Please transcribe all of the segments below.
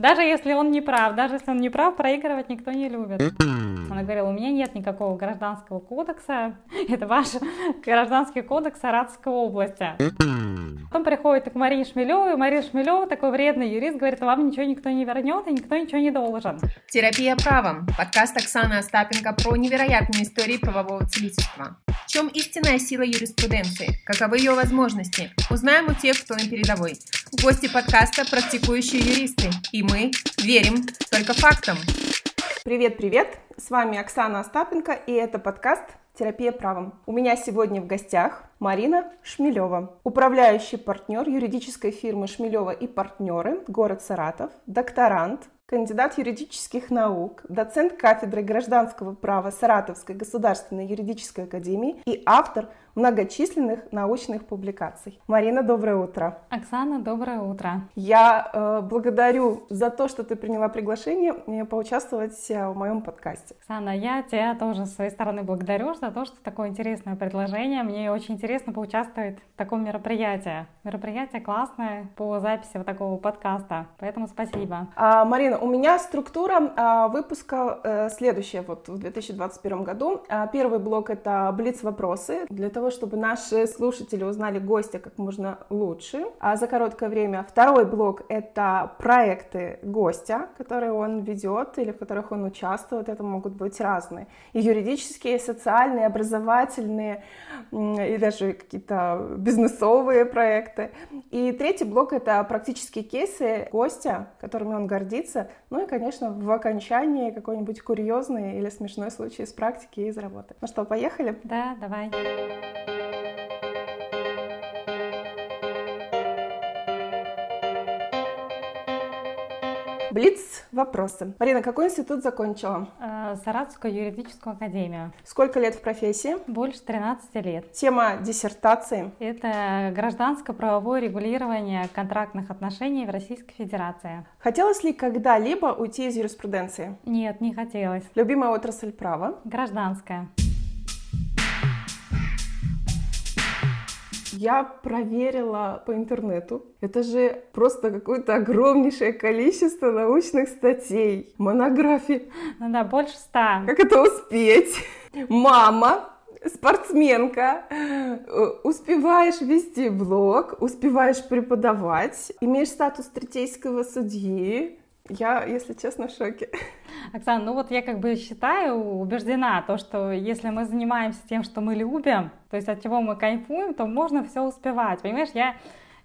Даже если он не прав, даже если он не прав, проигрывать никто не любит. Она говорила, у меня нет никакого гражданского кодекса, это ваш гражданский кодекс Саратовской области. Потом приходит к Марии Шмелевой, и Мария Шмелева, такой вредный юрист, говорит, вам ничего никто не вернет, и никто ничего не должен. Терапия правом. Подкаст Оксаны Остапенко про невероятные истории правового целительства. В чем истинная сила юриспруденции? Каковы ее возможности? Узнаем у тех, кто на передовой. Гости подкаста – практикующие юристы. И мы верим только фактам. Привет-привет! С вами Оксана Остапенко, и это подкаст «Терапия правом». У меня сегодня в гостях Марина Шмелева, управляющий партнер юридической фирмы Шмелева и партнеры, город Саратов, докторант, кандидат юридических наук, доцент кафедры гражданского права Саратовской государственной юридической академии и автор многочисленных научных публикаций. Марина, доброе утро. Оксана, доброе утро. Я э, благодарю за то, что ты приняла приглашение мне поучаствовать э, в моем подкасте. Оксана, я тебя тоже с своей стороны благодарю за то, что такое интересное предложение. Мне очень интересно поучаствовать в таком мероприятии. Мероприятие классное по записи вот такого подкаста, поэтому спасибо. А, Марина, у меня структура а, выпуска а, следующая вот в 2021 году. А, первый блок это блиц-вопросы для того, того, чтобы наши слушатели узнали гостя как можно лучше а за короткое время. Второй блок — это проекты гостя, которые он ведет или в которых он участвует. Это могут быть разные. И юридические, и социальные, и образовательные, и даже какие-то бизнесовые проекты. И третий блок — это практические кейсы гостя, которыми он гордится. Ну и, конечно, в окончании какой-нибудь курьезный или смешной случай из практики и из работы. Ну что, поехали? Да, давай. Блиц вопросы. Марина, какой институт закончила? Э, Саратовскую юридическую академию. Сколько лет в профессии? Больше 13 лет. Тема диссертации? Это гражданско-правовое регулирование контрактных отношений в Российской Федерации. Хотелось ли когда-либо уйти из юриспруденции? Нет, не хотелось. Любимая отрасль права? Гражданская. Я проверила по интернету. Это же просто какое-то огромнейшее количество научных статей, монографий. Ну да, больше ста. Как это успеть? Мама, спортсменка, успеваешь вести блог, успеваешь преподавать, имеешь статус третейского судьи, я, если честно, в шоке. Оксана, ну вот я как бы считаю, убеждена, то, что если мы занимаемся тем, что мы любим, то есть от чего мы кайфуем, то можно все успевать. Понимаешь, я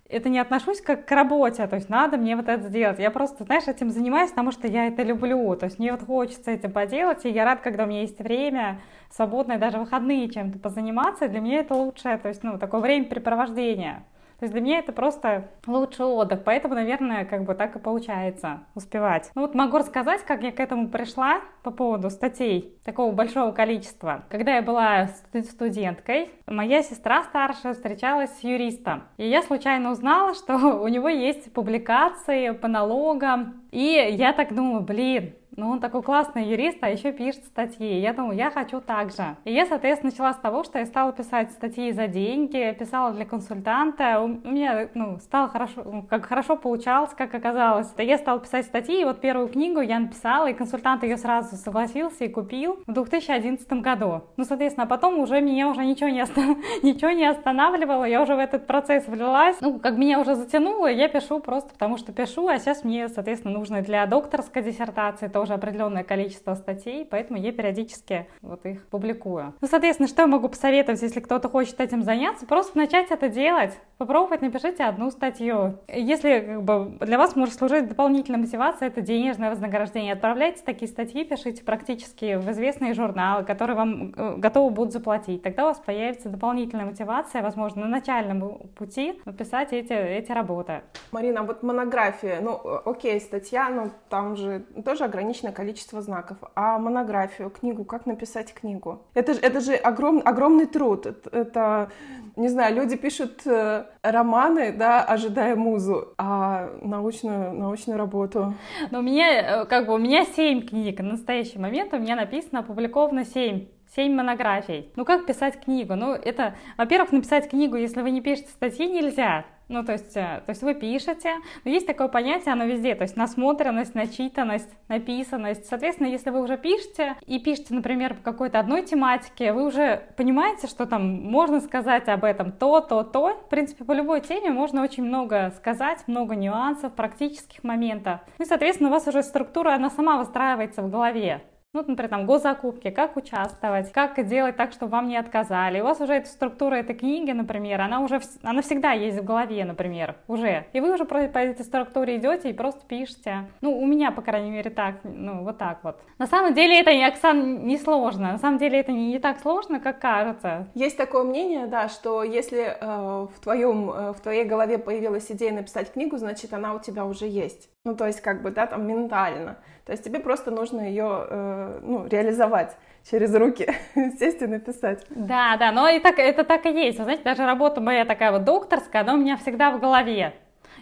это не отношусь как к работе, то есть надо мне вот это сделать. Я просто, знаешь, этим занимаюсь, потому что я это люблю. То есть мне вот хочется этим поделать, и я рад, когда у меня есть время свободное, даже выходные чем-то позаниматься. Для меня это лучшее, то есть, ну, такое времяпрепровождение. То есть для меня это просто лучший отдых, поэтому, наверное, как бы так и получается успевать. Ну вот могу рассказать, как я к этому пришла по поводу статей такого большого количества. Когда я была студенткой, моя сестра старшая встречалась с юристом, и я случайно узнала, что у него есть публикации по налогам, и я так думала, блин, ну, он такой классный юрист, а еще пишет статьи. Я думаю, я хочу так же. И я, соответственно, начала с того, что я стала писать статьи за деньги, писала для консультанта. У меня, ну, стало хорошо, ну, как хорошо получалось, как оказалось. Я стала писать статьи, и вот первую книгу я написала, и консультант ее сразу согласился и купил в 2011 году. Ну, соответственно, а потом уже меня уже ничего не, оста... ничего не останавливало, я уже в этот процесс влилась. Ну, как меня уже затянуло, я пишу просто потому, что пишу, а сейчас мне, соответственно, нужно для докторской диссертации тоже уже определенное количество статей, поэтому я периодически вот их публикую. Ну, соответственно, что я могу посоветовать, если кто-то хочет этим заняться? Просто начать это делать, попробовать, напишите одну статью. Если как бы, для вас может служить дополнительная мотивация, это денежное вознаграждение. Отправляйте такие статьи, пишите практически в известные журналы, которые вам э, готовы будут заплатить. Тогда у вас появится дополнительная мотивация, возможно, на начальном пути написать эти, эти работы. Марина, вот монография, ну, окей, статья, но там же тоже ограничено ограниченное количество знаков. А монографию, книгу, как написать книгу? Это же, это же огром, огромный труд. Это, не знаю, люди пишут э, романы, да, ожидая музу, а научную, научную работу. Но у меня, э, как бы, у меня семь книг. На настоящий момент у меня написано, опубликовано семь семь монографий. Ну как писать книгу? Ну это, во-первых, написать книгу, если вы не пишете статьи, нельзя. Ну, то есть, э, то есть вы пишете, но есть такое понятие, оно везде, то есть насмотренность, начитанность, написанность. Соответственно, если вы уже пишете и пишете, например, по какой-то одной тематике, вы уже понимаете, что там можно сказать об этом то, то, то. В принципе, по любой теме можно очень много сказать, много нюансов, практических моментов. Ну и, соответственно, у вас уже структура, она сама выстраивается в голове. Ну, например, там госзакупки, как участвовать, как делать так, чтобы вам не отказали. У вас уже эта структура этой книги, например, она уже, она всегда есть в голове, например, уже. И вы уже по, по этой структуре идете и просто пишете. Ну, у меня, по крайней мере, так, ну, вот так вот. На самом деле это, Оксан, не сложно. На самом деле это не, не так сложно, как кажется. Есть такое мнение, да, что если э, в, твоем, э, в твоей голове появилась идея написать книгу, значит, она у тебя уже есть. Ну, то есть, как бы, да, там, ментально. То есть тебе просто нужно ее э, ну, реализовать через руки, сесть и написать. Да, да, но и так, это так и есть. Знаете, даже работа моя такая вот докторская, она у меня всегда в голове.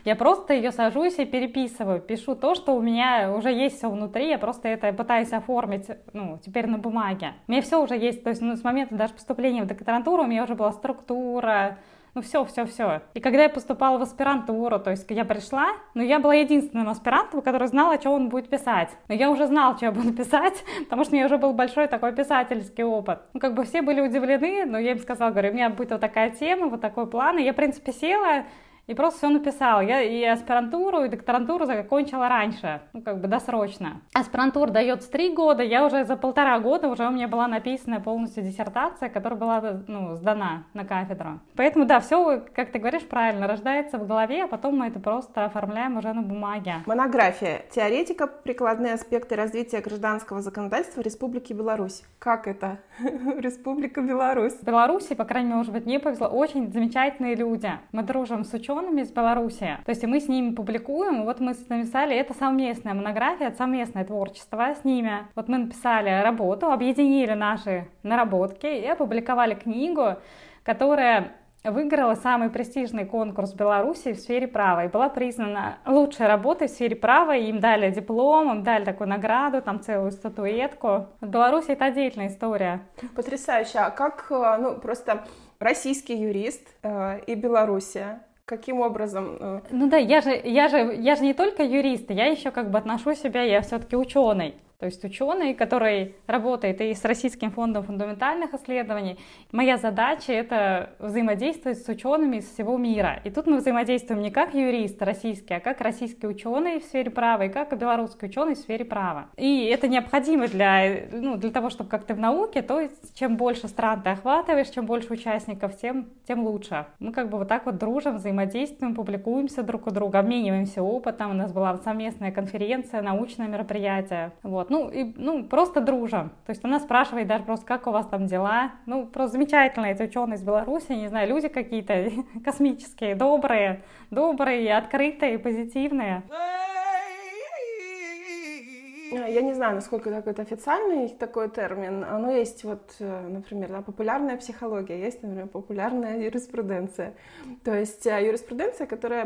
Я просто ее сажусь и переписываю, пишу то, что у меня уже есть все внутри, я просто это пытаюсь оформить, ну, теперь на бумаге. У меня все уже есть, то есть ну, с момента даже поступления в докторантуру у меня уже была структура, ну все, все, все. И когда я поступала в аспирантуру, то есть я пришла, но я была единственным аспирантом, который знала, что он будет писать. Но я уже знала, что я буду писать, потому что у меня уже был большой такой писательский опыт. Ну как бы все были удивлены, но я им сказала, говорю, у меня будет вот такая тема, вот такой план, и я, в принципе, села, и просто все написала. Я и аспирантуру, и докторантуру закончила раньше, ну, как бы досрочно. Аспирантура дается три года, я уже за полтора года уже у меня была написана полностью диссертация, которая была, ну, сдана на кафедру. Поэтому, да, все, как ты говоришь, правильно, рождается в голове, а потом мы это просто оформляем уже на бумаге. Монография. Теоретика. Прикладные аспекты развития гражданского законодательства Республики Беларусь. Как это? Республика Беларусь. Беларуси, по крайней мере, может быть, мне повезло, очень замечательные люди. Мы дружим с учеными, учеными из Беларуси. То есть мы с ними публикуем, вот мы написали, это совместная монография, это совместное творчество с ними. Вот мы написали работу, объединили наши наработки и опубликовали книгу, которая выиграла самый престижный конкурс Беларуси в сфере права и была признана лучшей работой в сфере права. Им дали диплом, им дали такую награду, там целую статуэтку. В Беларуси это отдельная история. Потрясающе. А как, э, ну, просто российский юрист э, и Белоруссия, Каким образом? Э? Ну да, я же, я же, я же не только юрист, я еще как бы отношу себя, я все-таки ученый. То есть ученый, который работает и с Российским фондом фундаментальных исследований, моя задача это взаимодействовать с учеными из всего мира. И тут мы взаимодействуем не как юрист российский, а как российский ученый в сфере права и как белорусский ученый в сфере права. И это необходимо для, ну, для того, чтобы как-то в науке, то есть чем больше стран ты охватываешь, чем больше участников, тем, тем лучше. Мы как бы вот так вот дружим, взаимодействуем, публикуемся друг у друга, обмениваемся опытом. У нас была совместная конференция, научное мероприятие. Вот. Ну, и, ну, просто дружим. То есть она спрашивает даже просто, как у вас там дела. Ну, просто замечательно, эти ученые из Беларуси, не знаю, люди какие-то космические, добрые, добрые, открытые, позитивные. Э, я не знаю, насколько так это официальный такой термин, но есть вот, э, например, да, популярная психология, есть, например, популярная юриспруденция. То есть э, юриспруденция, которая,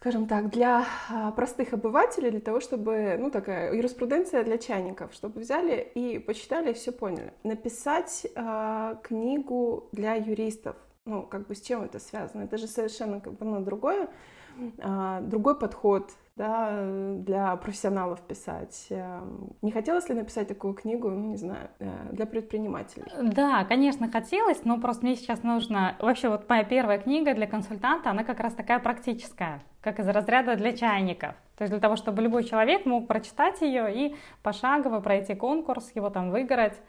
скажем так, для простых обывателей, для того, чтобы, ну, такая юриспруденция для чайников, чтобы взяли и почитали и все поняли. Написать книгу для юристов, ну, как бы с чем это связано? Это же совершенно как бы, ну, другое, другой подход, да, для профессионалов писать. Эм, не хотелось ли написать такую книгу, ну, не знаю, э, для предпринимателей? Да, конечно, хотелось, но просто мне сейчас нужно... Вообще, вот моя первая книга для консультанта, она как раз такая практическая, как из разряда для чайников. То есть для того, чтобы любой человек мог прочитать ее и пошагово пройти конкурс, его там выиграть.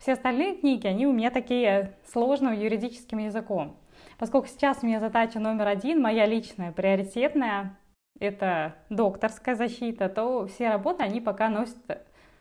Все остальные книги, они у меня такие сложным юридическим языком. Поскольку сейчас у меня задача номер один, моя личная, приоритетная, это докторская защита, то все работы, они пока носят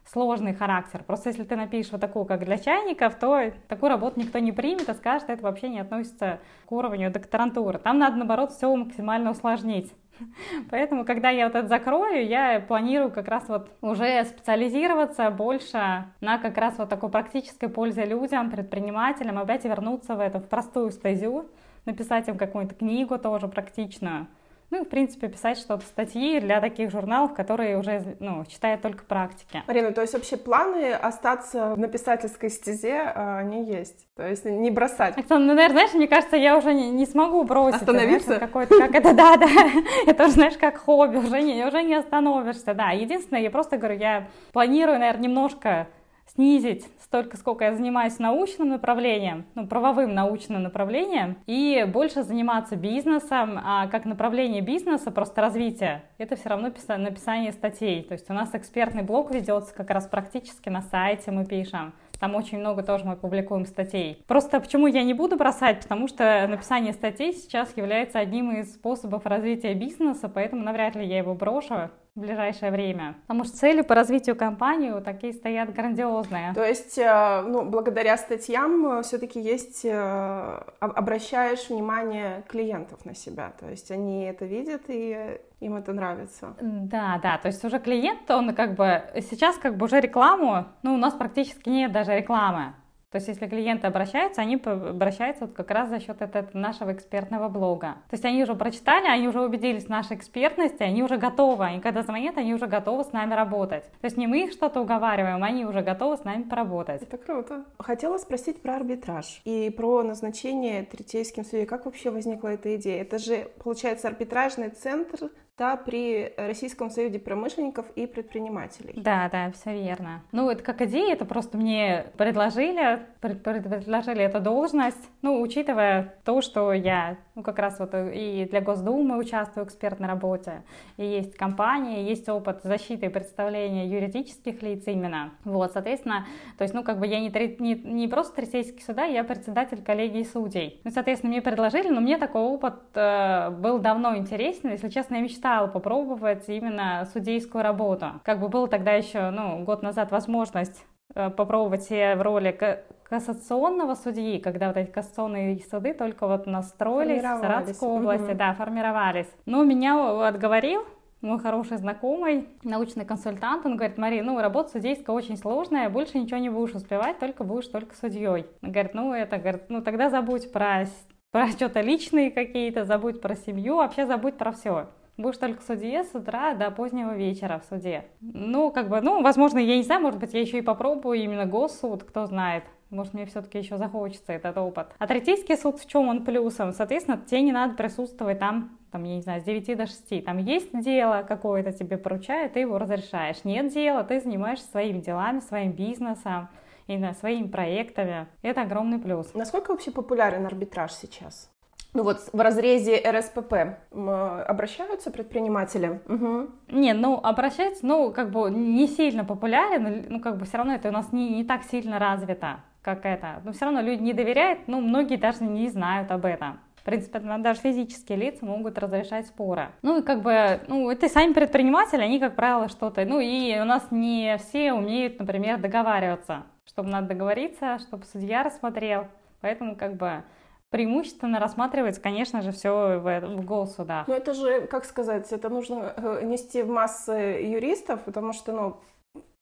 сложный характер. Просто если ты напишешь вот такую, как для чайников, то такую работу никто не примет и скажет, это вообще не относится к уровню докторантуры. Там надо, наоборот, все максимально усложнить. Поэтому, когда я вот это закрою, я планирую как раз вот уже специализироваться больше на как раз вот такой практической пользе людям, предпринимателям, опять вернуться в эту в простую стезю, написать им какую-то книгу тоже практичную, Ну и, в принципе, писать что-то, статьи для таких журналов, которые уже, ну, читают только практики. Марина, то есть вообще планы остаться на писательской стезе, а, они есть? То есть не бросать? Оксана, ну, наверное, знаешь, мне кажется, я уже не, не смогу бросить. Остановиться? Какой-то, как это, да, да. Это уже, знаешь, как хобби, уже не, уже не остановишься, да. Единственное, я просто говорю, я планирую, наверное, немножко снизить столько, сколько я занимаюсь научным направлением, ну, правовым научным направлением, и больше заниматься бизнесом, а как направление бизнеса, просто развитие, это все равно написание статей. То есть у нас экспертный блог ведется как раз практически на сайте мы пишем. Там очень много тоже мы публикуем статей. Просто почему я не буду бросать? Потому что написание статей сейчас является одним из способов развития бизнеса, поэтому навряд ли я его брошу в ближайшее время. Потому что цели по развитию компании такие стоят грандиозные. То есть, э, ну, благодаря статьям э, все-таки есть, э, обращаешь внимание клиентов на себя. То есть они это видят и им это нравится. Да, да, то есть уже клиент, он как бы сейчас как бы уже рекламу, ну, у нас практически нет даже рекламы. То есть, если клиенты обращаются, они обращаются вот как раз за счет этого нашего экспертного блога. То есть, они уже прочитали, они уже убедились в нашей экспертности, они уже готовы. И когда звонят, они уже готовы с нами работать. То есть, не мы их что-то уговариваем, они уже готовы с нами поработать. Это круто. Хотела спросить про арбитраж и про назначение третейским судьей. Как вообще возникла эта идея? Это же, получается, арбитражный центр да, при Российском союзе промышленников и предпринимателей. Да, да, все верно. Ну, это как идея, это просто мне предложили, предложили эту должность, ну, учитывая то, что я, ну, как раз вот и для Госдумы участвую в экспертной работе, и есть компания, есть опыт защиты и представления юридических лиц именно. Вот, соответственно, то есть, ну, как бы я не, не, не просто третейский суда, я председатель коллегии судей. Ну, соответственно, мне предложили, но мне такой опыт э, был давно интересен, если честно, я мечтала мечтала попробовать именно судейскую работу. Как бы было тогда еще, ну, год назад возможность э, попробовать себя в роли кассационного судьи, когда вот эти кассационные суды только вот настроились в Саратовской области, угу. да, формировались. Но меня отговорил мой хороший знакомый, научный консультант, он говорит, Мари, ну, работа судейская очень сложная, больше ничего не будешь успевать, только будешь только судьей. Он говорит, ну, это, говорит, ну, тогда забудь про, про что-то личные какие-то, забудь про семью, вообще забудь про все. Будешь только в суде с утра до позднего вечера в суде. Ну, как бы, ну, возможно, я не знаю, может быть, я еще и попробую именно госсуд, кто знает. Может, мне все-таки еще захочется этот опыт. А третейский суд в чем он плюсом? Соответственно, тебе не надо присутствовать там, там, я не знаю, с 9 до 6. Там есть дело какое-то тебе поручают, ты его разрешаешь. Нет дела, ты занимаешься своими делами, своим бизнесом и своими проектами. Это огромный плюс. Насколько вообще популярен арбитраж сейчас? Ну вот в разрезе РСПП обращаются предприниматели? Угу. Не, ну обращаются, ну как бы не сильно популярен, ну как бы все равно это у нас не, не так сильно развито, как это. Но все равно люди не доверяют, ну многие даже не знают об этом. В принципе, даже физические лица могут разрешать споры. Ну и как бы, ну это сами предприниматели, они, как правило, что-то, ну и у нас не все умеют, например, договариваться, чтобы надо договориться, чтобы судья рассмотрел. Поэтому как бы преимущественно рассматривается, конечно же, все в, в госсудах. Ну это же, как сказать, это нужно э, нести в массы юристов, потому что, ну,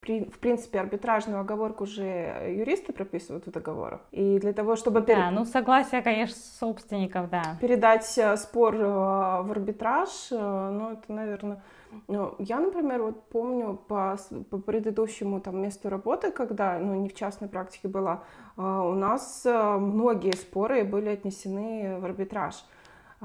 в принципе, арбитражную оговорку же юристы прописывают в договорах. И для того, чтобы... Пер... Да, ну согласие, конечно, собственников, да. Передать э, спор э, в арбитраж, ну это, наверное ну, я, например, вот помню по, по предыдущему там месту работы, когда, ну, не в частной практике была, у нас э, многие споры были отнесены в арбитраж.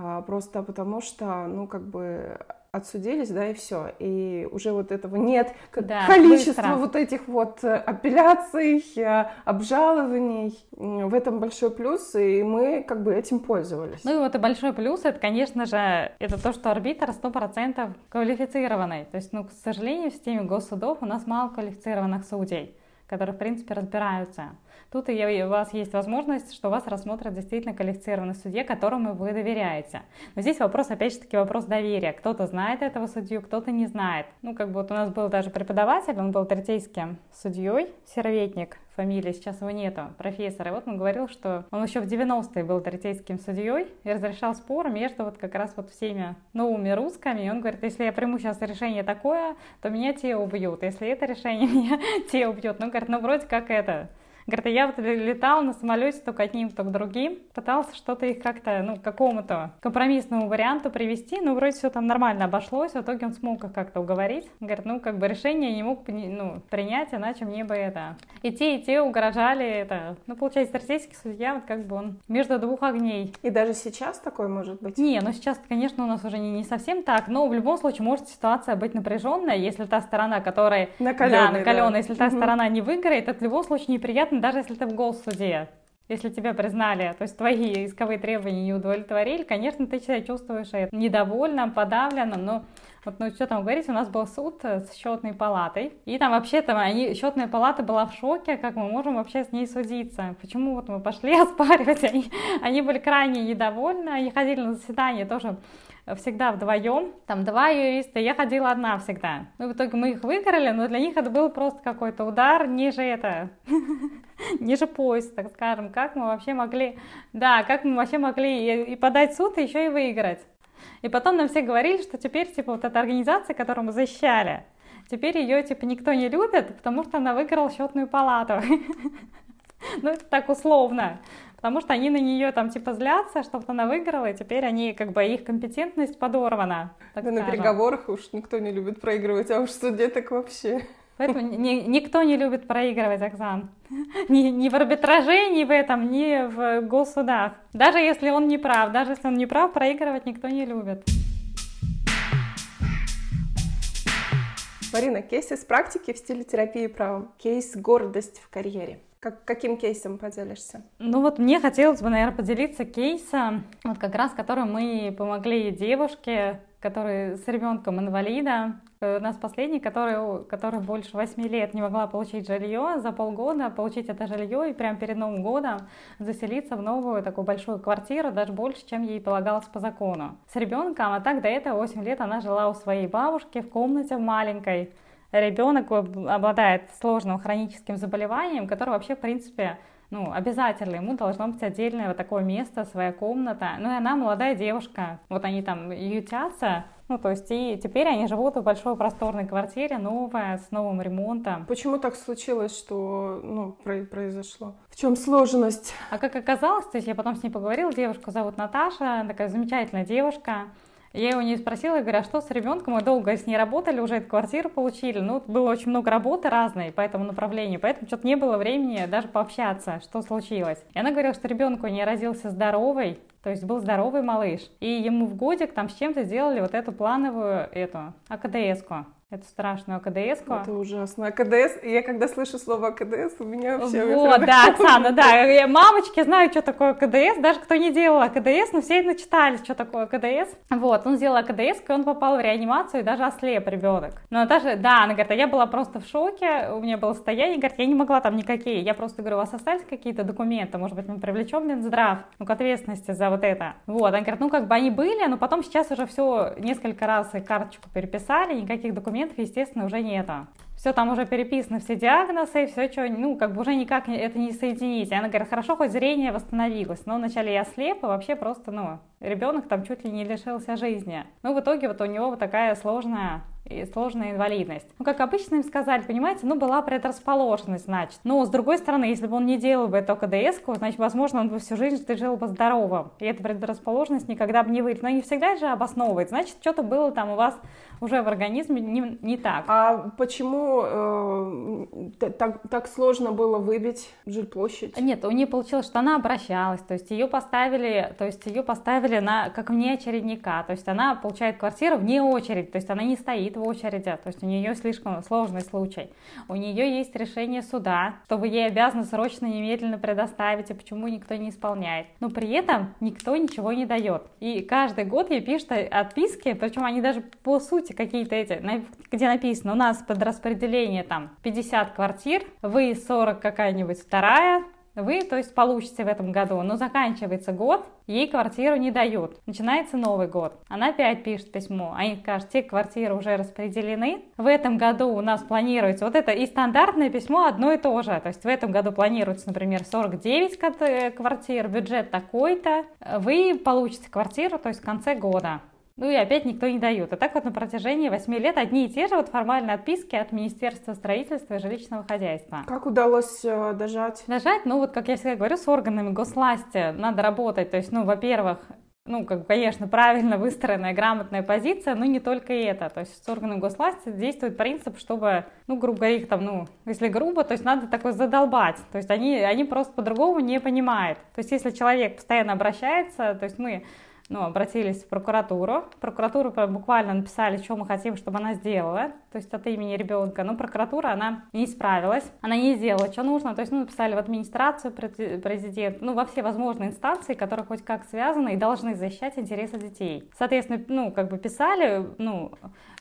А, просто потому что, ну, как бы отсудились, да, и все. И уже вот этого нет да, количества быстро. вот этих вот э, апелляций, э, обжалований. В этом большой плюс, и мы как бы этим пользовались. Ну и вот и большой плюс, это, конечно же, это то, что арбитр 100% квалифицированный. То есть, ну, к сожалению, в системе госсудов у нас мало квалифицированных судей, которые, в принципе, разбираются. Тут и у вас есть возможность, что вас рассмотрят действительно квалифицированный судья, которому вы доверяете. Но здесь вопрос, опять же таки, вопрос доверия. Кто-то знает этого судью, кто-то не знает. Ну, как бы вот у нас был даже преподаватель, он был третейским судьей, серветник, фамилии, сейчас его нету, профессор. И вот он говорил, что он еще в 90-е был третейским судьей и разрешал споры между вот как раз вот всеми новыми русскими. И он говорит, если я приму сейчас решение такое, то меня те убьют. Если это решение, меня те убьют. Ну, говорит, ну, вроде как это Говорит, я вот летал на самолете только одним, только другим, пытался что-то их как-то, ну, к какому-то компромиссному варианту привести, ну, вроде все там нормально обошлось, в итоге он смог их как-то уговорить. Говорит, ну, как бы решение не мог ну, принять, иначе мне бы это... И те, и те угрожали это... Ну, получается, российский судья, вот как бы он между двух огней. И даже сейчас такое может быть? Не, ну сейчас, конечно, у нас уже не, не совсем так, но в любом случае может ситуация быть напряженная, если та сторона, которая... Накаленная. Да, накаленная. Да. Если та угу. сторона не выиграет, это в любом случае неприятно, даже если ты в голсуде если тебя признали, то есть твои исковые требования не удовлетворили, конечно, ты себя чувствуешь недовольным, подавленным, но вот, ну, что там говорить, у нас был суд с счетной палатой, и там вообще там они, счетная палата была в шоке, как мы можем вообще с ней судиться. Почему вот мы пошли оспаривать, они, они были крайне недовольны, они ходили на заседание тоже всегда вдвоем, там два юриста, я ходила одна всегда. Ну, в итоге мы их выиграли, но для них это был просто какой-то удар ниже это, ниже пояса, так скажем. Как мы вообще могли, да, как мы вообще могли и, и подать суд, и еще и выиграть. И потом нам все говорили, что теперь, типа, вот эта организация, которую мы защищали, теперь ее, типа, никто не любит, потому что она выиграла счетную палату. Ну, это так условно. Потому что они на нее там типа злятся, что она выиграла, и теперь они как бы их компетентность подорвана. да скажем. на переговорах уж никто не любит проигрывать, а уж в суде так вообще. Поэтому ни, никто не любит проигрывать, Оксан. Ни, ни в арбитраже, ни в этом, ни в госсудах. Даже если он не прав, даже если он не прав, проигрывать никто не любит. Марина, кейс из практики в стиле терапии правом. Кейс «Гордость в карьере». Как, каким кейсом поделишься? Ну вот мне хотелось бы, наверное, поделиться кейсом, вот как раз которым мы помогли девушке, которая с ребенком инвалида. У нас последний, который, который больше 8 лет не могла получить жилье, за полгода получить это жилье и прямо перед Новым годом заселиться в новую такую большую квартиру, даже больше, чем ей полагалось по закону. С ребенком, а так до этого 8 лет она жила у своей бабушки в комнате маленькой, ребенок обладает сложным хроническим заболеванием, которое вообще, в принципе, ну, обязательно ему должно быть отдельное вот такое место, своя комната. Ну, и она молодая девушка. Вот они там ютятся, ну, то есть, и теперь они живут в большой просторной квартире, новая, с новым ремонтом. Почему так случилось, что, ну, произошло? В чем сложность? А как оказалось, то есть я потом с ней поговорила, девушку зовут Наташа, такая замечательная девушка, я у нее спросила, я говорю, а что с ребенком? Мы долго с ней работали, уже эту квартиру получили. Ну, было очень много работы разной по этому направлению, поэтому что-то не было времени даже пообщаться, что случилось. И она говорила, что ребенку не родился здоровый, то есть был здоровый малыш. И ему в годик там с чем-то сделали вот эту плановую, эту, АКДС-ку эту страшную АКДС. -ку. Это ужасно. АКДС, я когда слышу слово АКДС, у меня вообще... Вот, да, Оксана, да. Мамочки знают, что такое АКДС, даже кто не делал АКДС, но все начитались, что такое АКДС. Вот, он сделал АКДС, и он попал в реанимацию, и даже ослеп ребенок. Но даже, да, она говорит, а я была просто в шоке, у меня было состояние, говорит, я не могла там никакие. Я просто говорю, у вас остались какие-то документы, может быть, мы привлечем Минздрав, ну, к ответственности за вот это. Вот, она говорит, ну, как бы они были, но потом сейчас уже все несколько раз и карточку переписали, никаких документов документов, естественно, уже нету. Все там уже переписано, все диагнозы, все, что, ну, как бы уже никак это не соединить. И она говорит, хорошо, хоть зрение восстановилось, но вначале я слеп, и вообще просто, ну, ребенок там чуть ли не лишился жизни. Ну, в итоге вот у него вот такая сложная и сложная инвалидность. Ну, как обычно им сказали, понимаете, ну, была предрасположенность, значит. Но, с другой стороны, если бы он не делал бы эту КДС, значит, возможно, он бы всю жизнь жил бы здоровым. И эта предрасположенность никогда бы не выйдет. Но не всегда же обосновывает. Значит, что-то было там у вас уже в организме не, не так. А почему э, так, так сложно было выбить жилплощадь? Нет, у нее получилось, что она обращалась, то есть ее поставили, то есть ее поставили на, как вне очередника, то есть она получает квартиру вне очереди, то есть она не стоит в очереди, то есть у нее слишком сложный случай. У нее есть решение суда, что вы ей обязаны срочно, немедленно предоставить, и почему никто не исполняет. Но при этом никто ничего не дает. И каждый год ей пишут отписки, причем они даже по сути какие-то эти, где написано, у нас под распределение там 50 квартир, вы 40 какая-нибудь вторая, вы, то есть, получите в этом году, но заканчивается год, ей квартиру не дают. Начинается Новый год. Она опять пишет письмо. Они скажут, те квартиры уже распределены. В этом году у нас планируется вот это и стандартное письмо одно и то же. То есть в этом году планируется, например, 49 э, квартир, бюджет такой-то. Вы получите квартиру, то есть в конце года. Ну и опять никто не дает. И так вот на протяжении 8 лет одни и те же вот формальные отписки от Министерства строительства и жилищного хозяйства. Как удалось э, дожать? Дожать, ну вот как я всегда говорю, с органами госвласти надо работать. То есть, ну, во-первых, ну, как, конечно, правильно выстроенная, грамотная позиция, но не только это. То есть с органами госвласти действует принцип, чтобы, ну, грубо говоря, их там, ну, если грубо, то есть надо такой задолбать. То есть они, они просто по-другому не понимают. То есть если человек постоянно обращается, то есть мы ну, обратились в прокуратуру. Прокуратуру буквально написали, что мы хотим, чтобы она сделала, то есть от имени ребенка. Но прокуратура, она не справилась, она не сделала, что нужно. То есть, ну, написали в администрацию президент, ну, во все возможные инстанции, которые хоть как связаны и должны защищать интересы детей. Соответственно, ну, как бы писали, ну,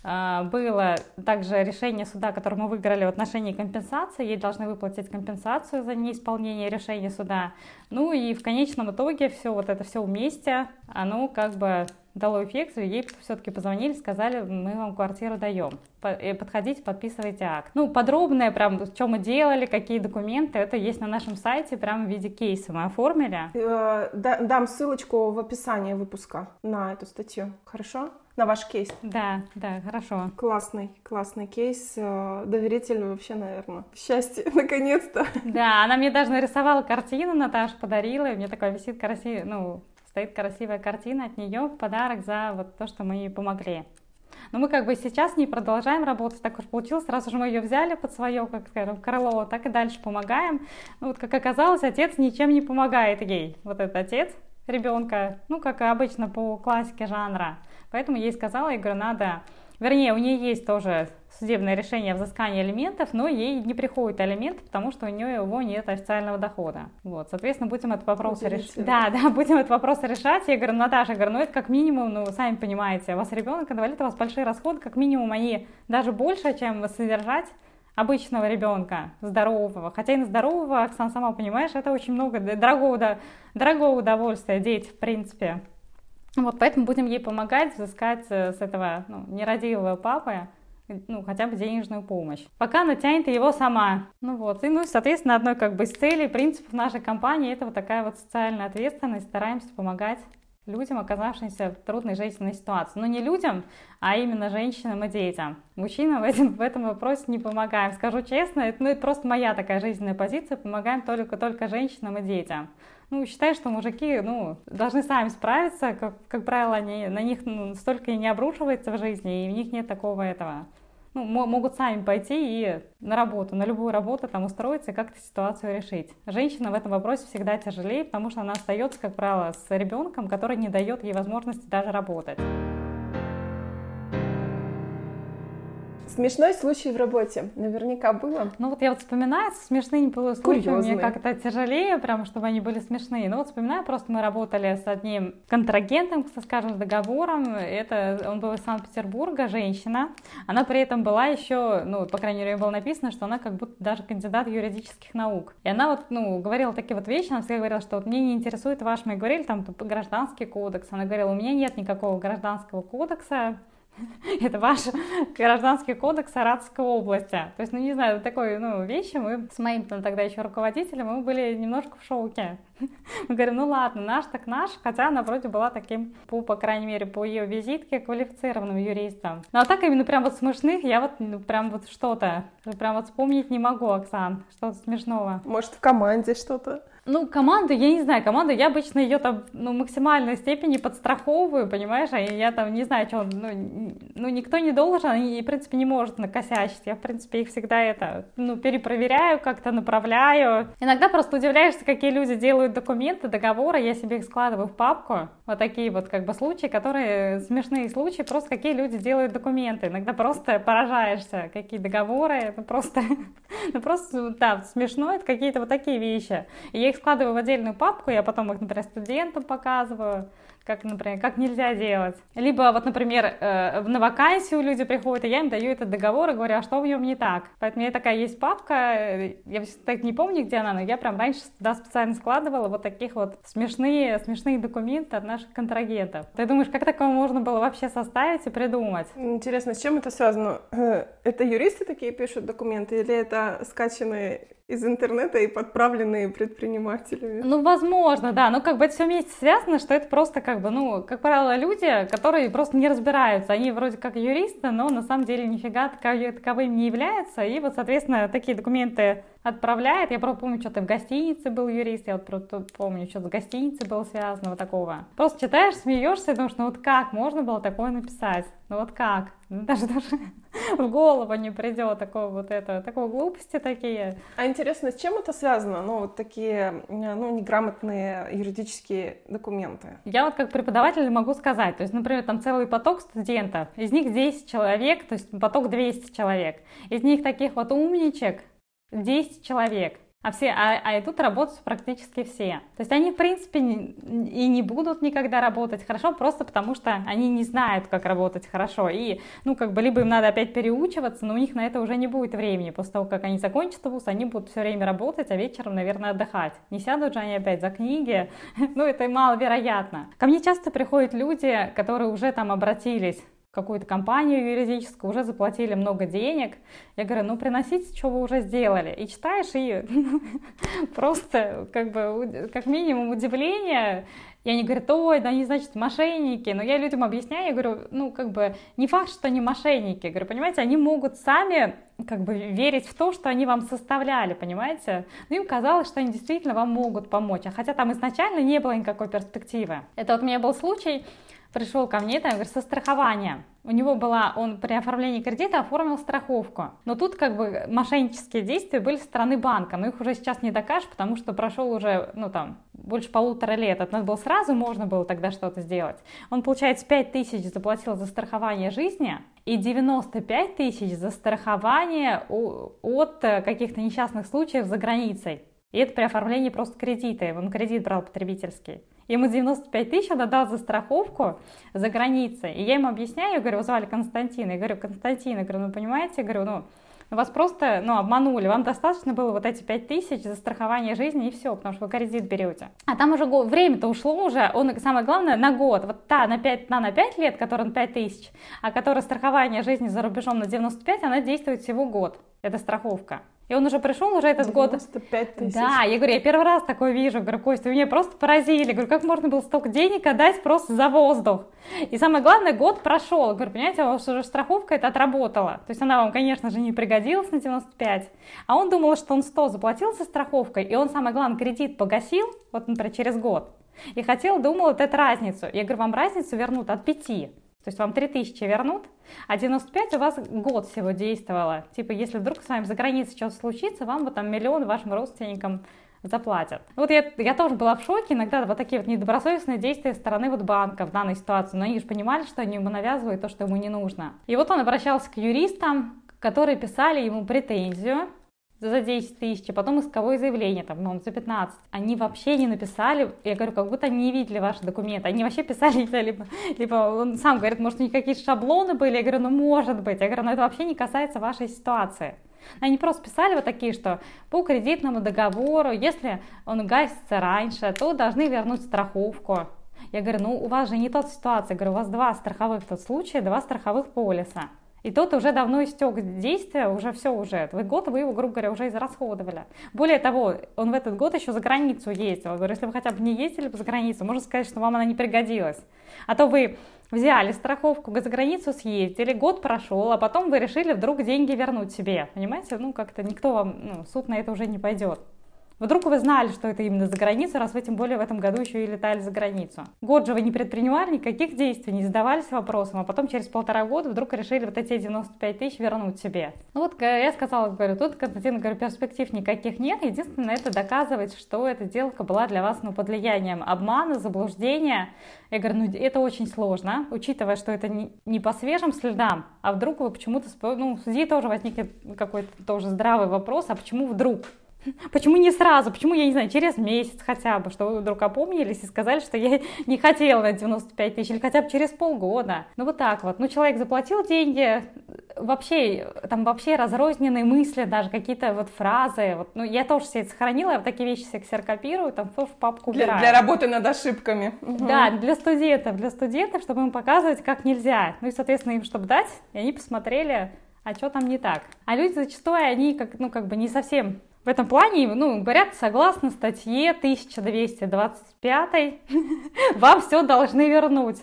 а, было также решение суда, которое мы выиграли в отношении компенсации. Ей должны выплатить компенсацию за неисполнение решения суда. Ну и в конечном итоге все вот это все вместе, оно как бы дало эффект, ей все-таки позвонили, сказали, мы вам квартиру даем. Э, подходите, подписывайте акт. Ну, подробное прям, что мы делали, какие документы, это есть на нашем сайте, прям в виде кейса мы оформили. Э, дам ссылочку в описании выпуска на эту статью, хорошо? на ваш кейс. Да, да, хорошо. Классный, классный кейс. Э, доверительный вообще, наверное. Счастье, наконец-то. Да, она мне даже нарисовала картину, Наташа подарила, и мне такая висит красивая, ну, стоит красивая картина от нее в подарок за вот то, что мы ей помогли. Но мы как бы сейчас не продолжаем работать, так уж получилось, сразу же мы ее взяли под свое, как скажем, крыло, так и дальше помогаем. Ну вот как оказалось, отец ничем не помогает ей. Вот этот отец ребенка, ну как обычно по классике жанра. Поэтому ей сказала, я говорю, надо... Вернее, у нее есть тоже судебное решение о взыскании алиментов, но ей не приходит алимент, потому что у нее его нет официального дохода. Вот, соответственно, будем этот вопрос решать. Да, да, будем этот вопрос решать. Я говорю, Наташа, говорю, ну это как минимум, ну, сами понимаете, у вас ребенок инвалид, у вас большие расходы, как минимум они даже больше, чем содержать обычного ребенка, здорового. Хотя и на здорового, Оксана, сама понимаешь, это очень много дорогого, дорогого удовольствия, дети, в принципе. Вот поэтому будем ей помогать взыскать э, с этого ну, нерадивого папы ну, хотя бы денежную помощь. Пока она тянет его сама. Ну вот, и, ну, соответственно, одной как бы из целей, принципов нашей компании это вот такая вот социальная ответственность. Стараемся помогать людям, оказавшимся в трудной жизненной ситуации. Но не людям, а именно женщинам и детям. Мужчинам в этом, в этом вопросе не помогаем. Скажу честно, это, ну, это просто моя такая жизненная позиция. Помогаем только, только женщинам и детям ну, считаю, что мужики, ну, должны сами справиться, как, как правило, они, на них ну, столько и не обрушивается в жизни, и у них нет такого этого. Ну, могут сами пойти и на работу, на любую работу там устроиться и как-то ситуацию решить. Женщина в этом вопросе всегда тяжелее, потому что она остается, как правило, с ребенком, который не дает ей возможности даже работать. Смешной случай в работе наверняка было. Ну вот я вот вспоминаю смешные случаи, мне как-то тяжелее, прям, чтобы они были смешные. Ну вот вспоминаю, просто мы работали с одним контрагентом, скажем, с договором. Это он был из Санкт-Петербурга, женщина. Она при этом была еще, ну, по крайней мере, было написано, что она как будто даже кандидат юридических наук. И она вот, ну, говорила такие вот вещи, она всегда говорила, что вот мне не интересует ваш, мы говорили, там, гражданский кодекс. Она говорила, у меня нет никакого гражданского кодекса, это ваш гражданский кодекс Саратовской области. То есть, ну, не знаю, такой, ну, вещи мы с моим тогда еще руководителем, мы были немножко в шоке. Мы говорим, ну ладно, наш так наш, хотя она вроде была таким, по, по крайней мере, по ее визитке, квалифицированным юристом. Ну, а так именно прям вот смешных, я вот ну, прям вот что-то, прям вот вспомнить не могу, Оксан, что-то смешного. Может, в команде что-то? Ну, команду, я не знаю, команду, я обычно ее там, ну, максимальной степени подстраховываю, понимаешь, а я там не знаю, что, ну, ну, никто не должен и, в принципе, не может накосячить. Я, в принципе, их всегда это, ну, перепроверяю, как-то направляю. Иногда просто удивляешься, какие люди делают документы, договоры, я себе их складываю в папку. Вот такие вот, как бы, случаи, которые, смешные случаи, просто какие люди делают документы. Иногда просто поражаешься, какие договоры, ну, просто, ну, просто, да, смешно, это какие-то вот такие вещи. И я их складываю в отдельную папку, я потом их, например, студентам показываю, как, например, как нельзя делать. Либо вот, например, э, на вакансию люди приходят, и я им даю этот договор и говорю, а что в нем не так. Поэтому у меня такая есть папка, э, я так не помню, где она, но я прям раньше туда специально складывала вот таких вот смешные, смешные документы от наших контрагентов. Ты думаешь, как такое можно было вообще составить и придумать? Интересно, с чем это связано? Это юристы такие пишут документы или это скачанные из интернета и подправленные предпринимателями. Ну, возможно, да. Ну, как бы это все вместе связано, что это просто как бы, ну, как правило, люди, которые просто не разбираются. Они вроде как юристы, но на самом деле нифига таковыми не являются. И вот, соответственно, такие документы отправляет. Я просто помню, что-то в гостинице был юрист, я вот просто помню, что-то с гостиницей было связано, вот такого. Просто читаешь, смеешься и думаешь, ну вот как можно было такое написать? Ну вот как? Ну, даже даже в голову не придет такого вот это, такой глупости такие. А интересно, с чем это связано? Ну, вот такие, ну, неграмотные юридические документы. Я вот как преподаватель могу сказать, то есть, например, там целый поток студентов, из них 10 человек, то есть поток 200 человек, из них таких вот умничек, 10 человек, а, все, а, а идут работать практически все. То есть они, в принципе, не, и не будут никогда работать хорошо, просто потому что они не знают, как работать хорошо. И, ну, как бы, либо им надо опять переучиваться, но у них на это уже не будет времени. После того, как они закончат вуз, они будут все время работать, а вечером, наверное, отдыхать. Не сядут же они опять за книги. ну, это маловероятно. Ко мне часто приходят люди, которые уже там обратились какую-то компанию юридическую, уже заплатили много денег. Я говорю, ну приносите, что вы уже сделали. И читаешь, и просто как бы как минимум удивление. И они говорят, ой, да они, значит, мошенники. Но я людям объясняю, я говорю, ну, как бы, не факт, что они мошенники. Говорю, понимаете, они могут сами, как бы, верить в то, что они вам составляли, понимаете? Но им казалось, что они действительно вам могут помочь. А хотя там изначально не было никакой перспективы. Это вот у меня был случай, пришел ко мне, там, говорит, со страхования. У него была, он при оформлении кредита оформил страховку. Но тут как бы мошеннические действия были со стороны банка. Но их уже сейчас не докажешь, потому что прошел уже, ну там, больше полутора лет. Это надо было сразу, можно было тогда что-то сделать. Он, получается, 5 тысяч заплатил за страхование жизни и 95 тысяч за страхование от каких-то несчастных случаев за границей. И это при оформлении просто кредита. Он кредит брал потребительский. Ему 95 тысяч он отдал за страховку за границей. И я ему объясняю, я говорю, звали Константин. Я говорю, Константин, я говорю, ну понимаете, я говорю, ну вас просто ну, обманули, вам достаточно было вот эти 5 тысяч за страхование жизни и все, потому что вы кредит берете. А там уже время-то ушло уже, он, самое главное, на год. Вот та на 5, на, на 5 лет, которая на 5 тысяч, а которая страхование жизни за рубежом на 95, она действует всего год. Это страховка. И он уже пришел, уже этот 95 год. Да, я говорю, я первый раз такое вижу. Говорю, Костя, меня просто поразили. Говорю, как можно было столько денег отдать просто за воздух? И самое главное, год прошел. Говорю, понимаете, у вас уже страховка это отработала. То есть она вам, конечно же, не пригодилась на 95. А он думал, что он 100 заплатил за страховкой, и он, самое главное, кредит погасил, вот, например, через год. И хотел, думал вот эту разницу. Я говорю, вам разницу вернут от 5. То есть вам 3000 вернут, а 95 у вас год всего действовало. Типа, если вдруг с вами за границей что-то случится, вам вот там миллион вашим родственникам заплатят. Вот я, я тоже была в шоке, иногда вот такие вот недобросовестные действия стороны вот банка в данной ситуации, но они же понимали, что они ему навязывают то, что ему не нужно. И вот он обращался к юристам, которые писали ему претензию, за 10 тысяч, а потом исковое заявление, там, ну, за 15. Они вообще не написали, я говорю, как будто они не видели ваши документы. Они вообще писали, либо, либо он сам говорит, может, у них какие-то шаблоны были. Я говорю, ну, может быть. Я говорю, но это вообще не касается вашей ситуации. Они просто писали вот такие, что по кредитному договору, если он гасится раньше, то должны вернуть страховку. Я говорю, ну у вас же не тот ситуация, я говорю, у вас два страховых тот случай, два страховых полиса. И тот уже давно истек действия, уже все уже. Вы год вы его, грубо говоря, уже израсходовали. Более того, он в этот год еще за границу ездил. Я говорю, если вы хотя бы не ездили бы за границу, можно сказать, что вам она не пригодилась. А то вы взяли страховку, за границу съездили, год прошел, а потом вы решили вдруг деньги вернуть себе. Понимаете? Ну, как-то никто вам, ну, суд на это уже не пойдет. Вдруг вы знали, что это именно за границу, раз вы тем более в этом году еще и летали за границу. Год же вы не предпринимали никаких действий, не задавались вопросом, а потом через полтора года вдруг решили вот эти 95 тысяч вернуть себе. Ну вот я сказала, говорю, тут, Константин, говорю, перспектив никаких нет, единственное, это доказывает, что эта сделка была для вас ну, под влиянием обмана, заблуждения. Я говорю, ну это очень сложно, учитывая, что это не, не по свежим следам, а вдруг вы почему-то, ну, в суде тоже возникнет какой-то тоже здравый вопрос, а почему вдруг? Почему не сразу? Почему, я не знаю, через месяц хотя бы, что вы вдруг опомнились и сказали, что я не хотела на 95 тысяч, или хотя бы через полгода. Ну вот так вот. Ну человек заплатил деньги, вообще, там вообще разрозненные мысли, даже какие-то вот фразы. Вот, ну я тоже все это сохранила, я вот такие вещи все ксерокопирую, там в папку убираю. Для, для работы над ошибками. Да, для студентов, для студентов, чтобы им показывать, как нельзя. Ну и, соответственно, им чтобы дать, и они посмотрели, а что там не так. А люди зачастую, они как, ну, как бы не совсем В этом плане, ну, говорят, согласно статье 1225, вам все должны вернуть.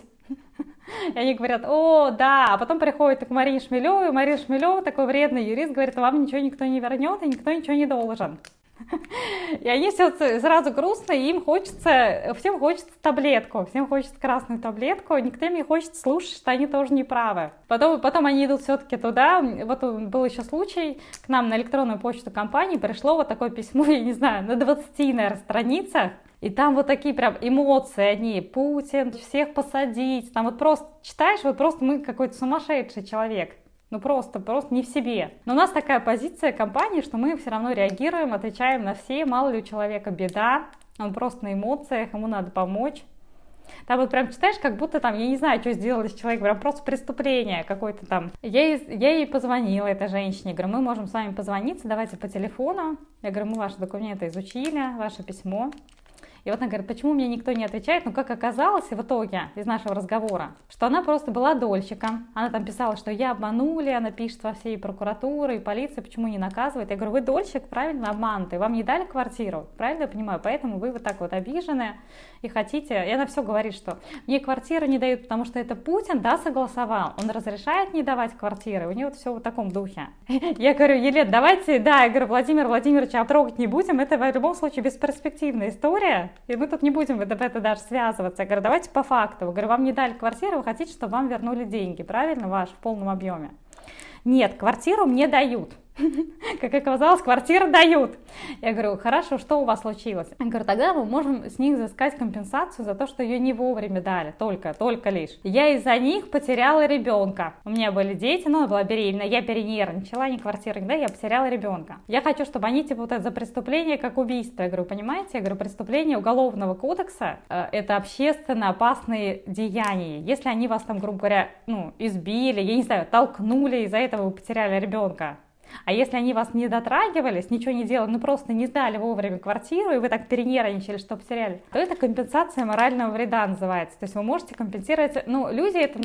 И они говорят, о, да, а потом приходит к Марине Шмелевой, и Мария Шмелева, такой вредный юрист, говорит, вам ничего никто не вернет, и никто ничего не должен. И они все сразу грустно, им хочется, всем хочется таблетку, всем хочется красную таблетку, никто не хочет слушать, что они тоже не правы. Потом, потом они идут все-таки туда, вот был еще случай, к нам на электронную почту компании пришло вот такое письмо, я не знаю, на 20, наверное, страницах, и там вот такие прям эмоции одни, Путин, всех посадить, там вот просто читаешь, вот просто мы какой-то сумасшедший человек. Ну просто, просто не в себе. Но у нас такая позиция компании, что мы все равно реагируем, отвечаем на все, мало ли у человека беда, он просто на эмоциях, ему надо помочь. Там вот прям читаешь, как будто там, я не знаю, что сделали с человеком, прям просто преступление какое-то там. Я ей, я ей позвонила, этой женщине, говорю, мы можем с вами позвониться, давайте по телефону. Я говорю, мы ваши документы изучили, ваше письмо. И вот она говорит, почему мне никто не отвечает? Ну, как оказалось в итоге из нашего разговора, что она просто была дольщиком. Она там писала, что я обманули, она пишет во всей прокуратуры и полиции, почему не наказывает. Я говорю, вы дольщик, правильно, обманутый, вам не дали квартиру, правильно я понимаю? Поэтому вы вот так вот обижены и хотите. И она все говорит, что мне квартиры не дают, потому что это Путин, да, согласовал. Он разрешает не давать квартиры. У нее вот все в таком духе. Я говорю, Елена, давайте, да, я говорю, Владимир Владимирович, а трогать не будем. Это в любом случае бесперспективная история. И мы тут не будем в это даже связываться. Я говорю, давайте по факту. Я говорю, вам не дали квартиру, вы хотите, чтобы вам вернули деньги, правильно, ваш в полном объеме? Нет, квартиру мне дают. Как оказалось, квартиры дают. Я говорю, хорошо, что у вас случилось? Я говорю, тогда мы можем с них взыскать компенсацию за то, что ее не вовремя дали, только, только лишь. Я из-за них потеряла ребенка. У меня были дети, но она была беременна, я перенервничала, не квартира, да, я потеряла ребенка. Я хочу, чтобы они, типа, вот это за преступление, как убийство. Я говорю, понимаете? Я говорю, преступление уголовного кодекса э, это общественно опасные деяния. Если они вас там, грубо говоря, ну, избили, я не знаю, толкнули, из-за этого вы потеряли ребенка, а если они вас не дотрагивались, ничего не делали, ну просто не сдали вовремя квартиру, и вы так перенервничали, что потеряли, то это компенсация морального вреда называется. То есть вы можете компенсировать, ну, люди это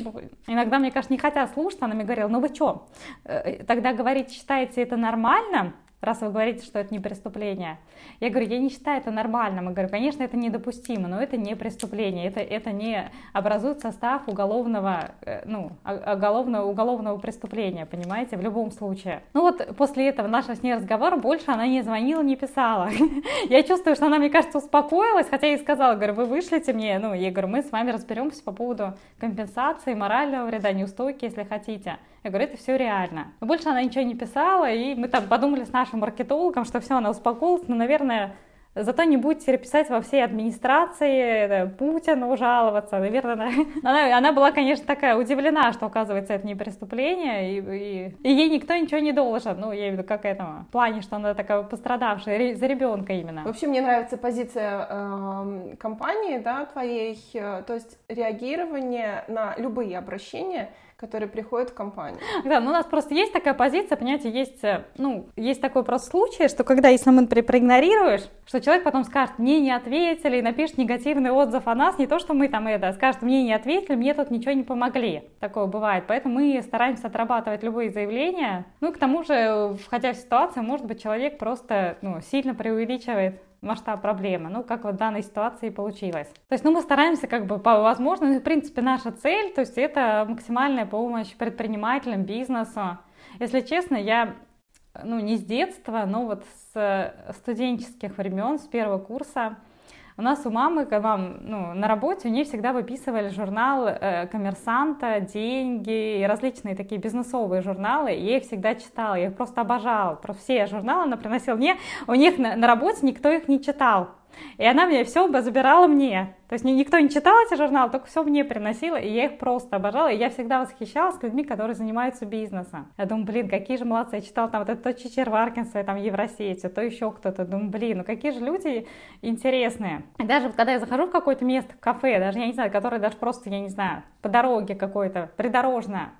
иногда, мне кажется, не хотят слушать, она мне говорила, ну вы что, э, тогда говорить, считаете это нормально, раз вы говорите, что это не преступление. Я говорю, я не считаю это нормальным. Я говорю, конечно, это недопустимо, но это не преступление, это, это не образует состав уголовного, э, ну, уголовного, уголовного преступления, понимаете, в любом случае. Ну вот после этого нашего с ней разговора больше она не звонила, не писала. Я чувствую, что она, мне кажется, успокоилась, хотя я ей сказала, говорю, вы вышлите мне, ну, я говорю, мы с вами разберемся по поводу компенсации, морального вреда, неустойки, если хотите. Я говорю, это все реально. Но больше она ничего не писала, и мы там подумали с нашим маркетологом, что все, она успокоилась, но, наверное, Зато не будете писать во всей администрации Путину жаловаться. Наверное, она, она была, конечно, такая удивлена, что, оказывается, это не преступление, и, и, и ей никто ничего не должен. Ну, я имею в виду, как этому. В плане, что она такая пострадавшая за ребенка именно. Вообще, мне нравится позиция э, компании, да, твоей, э, то есть реагирование на любые обращения — которые приходят в компанию. Да, ну у нас просто есть такая позиция, понимаете, есть, э, ну, есть такой просто случай, что когда, если мы, например, проигнорируешь, что человек потом скажет, мне не ответили, и напишет негативный отзыв о нас, не то, что мы там это, а скажет, мне не ответили, мне тут ничего не помогли. Такое бывает, поэтому мы стараемся отрабатывать любые заявления. Ну и к тому же, входя в ситуацию, может быть, человек просто, ну, сильно преувеличивает масштаб проблемы, ну, как вот в данной ситуации получилось. То есть, ну, мы стараемся как бы по возможности, в принципе, наша цель, то есть это максимальная помощь предпринимателям, бизнесу. Если честно, я, ну, не с детства, но вот с студенческих времен, с первого курса, у нас у мамы, когда ну, на работе, у нее всегда выписывали журнал э, «Коммерсанта», «Деньги» и различные такие бизнесовые журналы. Я их всегда читала, я их просто обожала. Про все журналы она приносила мне. У них на, на работе никто их не читал. И она мне все забирала мне. То есть никто не читал эти журналы, только все мне приносила, и я их просто обожала. И я всегда восхищалась людьми, которые занимаются бизнесом. Я думаю, блин, какие же молодцы. Я читала там вот это то Чичер Варкинса, там Евросети, то еще кто-то. Думаю, блин, ну какие же люди интересные. И даже вот, когда я захожу в какое-то место, в кафе, даже, я не знаю, которое даже просто, я не знаю, по дороге какой-то, придорожное,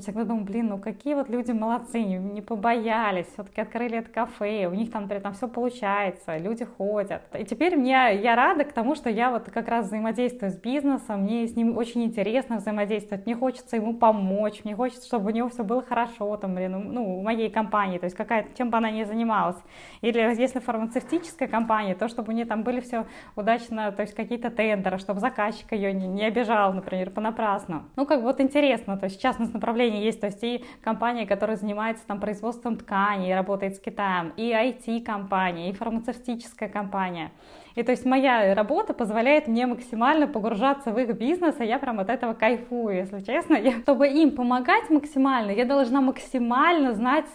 Я всегда думаю, блин, ну какие вот люди молодцы, не, не побоялись, все-таки открыли это кафе, у них там, там все получается, люди ходят. И теперь мне, я рада к тому, что я вот как раз взаимодействую с бизнесом, мне с ним очень интересно взаимодействовать, мне хочется ему помочь, мне хочется, чтобы у него все было хорошо, там, блин, ну, у моей компании, то есть какая чем бы она ни занималась. Или если фармацевтическая компания, то чтобы у нее там были все удачно, то есть какие-то тендеры, чтобы заказчик ее не, не обижал, например, понапрасну. Ну, как бы вот интересно, то есть сейчас у нас направление есть, то есть и компания, которая занимается там производством тканей, работает с Китаем, и IT-компания, и фармацевтическая компания. И то есть моя работа позволяет мне максимально погружаться в их бизнес, и я прям от этого кайфую, если честно. Я, чтобы им помогать максимально, я должна максимально знать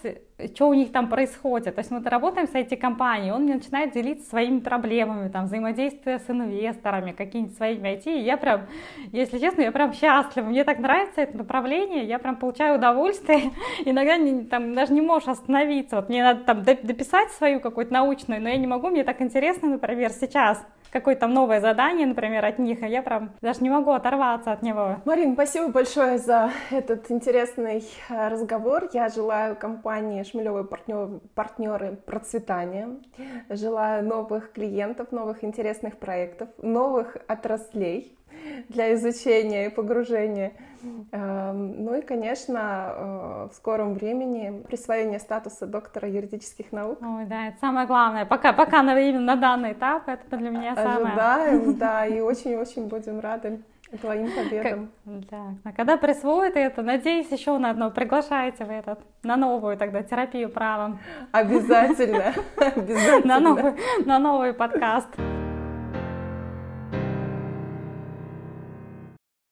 что у них там происходит. То есть мы работаем с IT-компанией, он мне начинает делиться своими проблемами, там, взаимодействие с инвесторами, какими-нибудь своими IT, и я прям, если честно, я прям счастлива, мне так нравится это направление, я прям получаю удовольствие, иногда не, там даже не можешь остановиться, вот мне надо там дописать свою какую-то научную, но я не могу, мне так интересно, например, сейчас какое-то новое задание, например, от них, и я прям даже не могу оторваться от него. Марин, спасибо большое за этот интересный э, разговор. Я желаю компании Шмелевой партнер, партнеры процветания, желаю новых клиентов, новых интересных проектов, новых отраслей для изучения и погружения. Эм, ну и, конечно, э, в скором времени присвоение статуса доктора юридических наук. Ой, да, это самое главное. Пока, пока на, именно на данный этап это для меня самое. Ожидаем, да, и очень-очень будем рады твоим победам. Да. А когда присвоит это, надеюсь, еще на одно приглашайте в этот, на новую тогда терапию правом. Обязательно, обязательно. На новый, на новый подкаст.